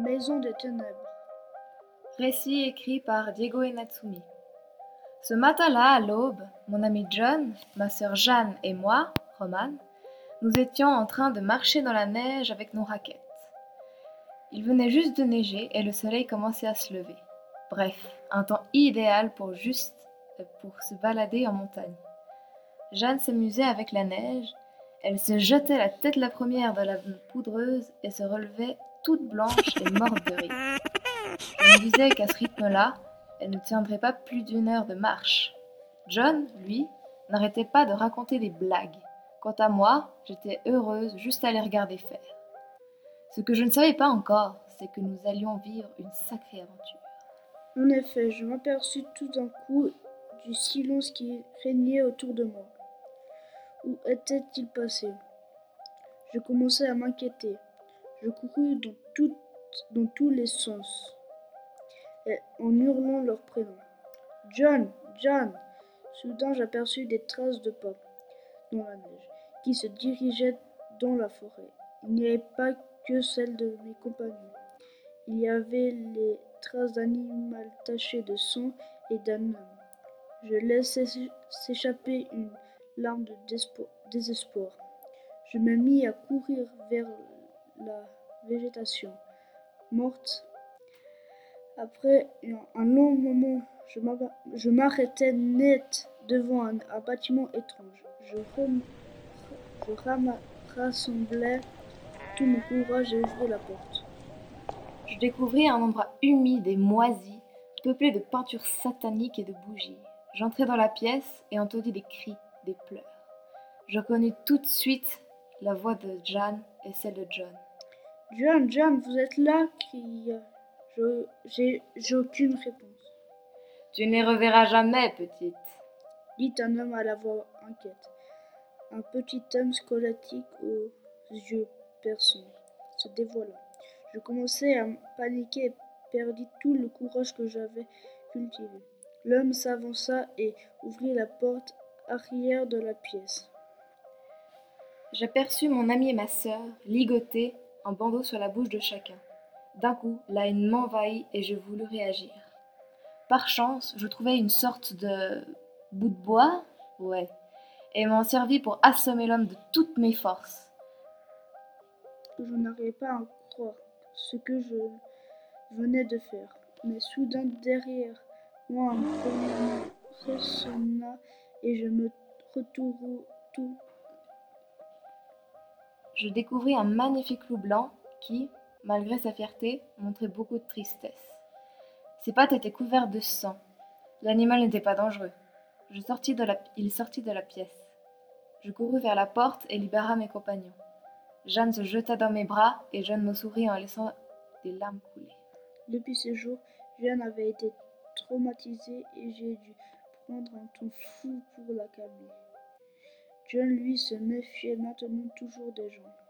maison des ténèbres. Récit écrit par Diego Enatsumi. Ce matin-là, à l'aube, mon ami John, ma sœur Jeanne et moi, Roman, nous étions en train de marcher dans la neige avec nos raquettes. Il venait juste de neiger et le soleil commençait à se lever. Bref, un temps idéal pour juste pour se balader en montagne. Jeanne s'amusait avec la neige, elle se jetait la tête la première dans la poudreuse et se relevait toute blanche et morte de rire. Je me disais qu'à ce rythme-là, elle ne tiendrait pas plus d'une heure de marche. John, lui, n'arrêtait pas de raconter des blagues. Quant à moi, j'étais heureuse juste à les regarder faire. Ce que je ne savais pas encore, c'est que nous allions vivre une sacrée aventure. En effet, je m'aperçus tout d'un coup du silence qui régnait autour de moi. Où était-il passé? Je commençais à m'inquiéter. Je courus dans, tous les sens, en hurlant leur prénom. John, John Soudain j'aperçus des traces de pas dans la neige, qui se dirigeaient dans la forêt. Il n'y avait pas que celles de mes compagnons. Il y avait les traces d'un animal taché de sang et d'un homme. Je laissai s'échapper une larme de désespoir. Je me mis à courir vers la végétation morte. Après un long moment, je m'arrêtais net devant un, bâtiment étrange. Je, rassemblais tout mon courage et ouvris la porte. Je découvris un endroit humide et moisi, peuplé de peintures sataniques et de bougies. J'entrai dans la pièce et entendis des cris, des pleurs. Je reconnus tout de suite la voix de Jeanne et celle de John. John, John, vous êtes là cria. Je, j'ai, j'ai aucune réponse. Tu ne les reverras jamais, petite, dit un homme à la voix inquiète. Un petit homme squelettique aux yeux perçants se dévoila. Je commençais à paniquer et perdis tout le courage que j'avais cultivé. L'homme s'avança et ouvrit la porte arrière de la pièce. J'aperçus mon ami et ma sœur ligotés, un bandeau sur la bouche de chacun. D'un coup, la haine m'envahit et je voulus réagir. Par chance, je trouvai une sorte de bout de bois, ouais, et m'en servis pour assommer l'homme de toutes mes forces. Je n'arrivais pas à croire ce que je venais de faire, mais soudain derrière moi un premier ressonna et je me retourne tout. Je découvris un magnifique loup blanc qui, malgré sa fierté, montrait beaucoup de tristesse. Ses pattes étaient couvertes de sang. L'animal n'était pas dangereux. Je sortis de la... Il sortit de la pièce. Je courus vers la porte et libéra mes compagnons. Jeanne se jeta dans mes bras et Jeanne me sourit en laissant des larmes couler. Depuis ce jour, Jeanne avait été traumatisé et j'ai dû prendre un ton fou pour la calmer. John, lui, se méfiait maintenant toujours des gens.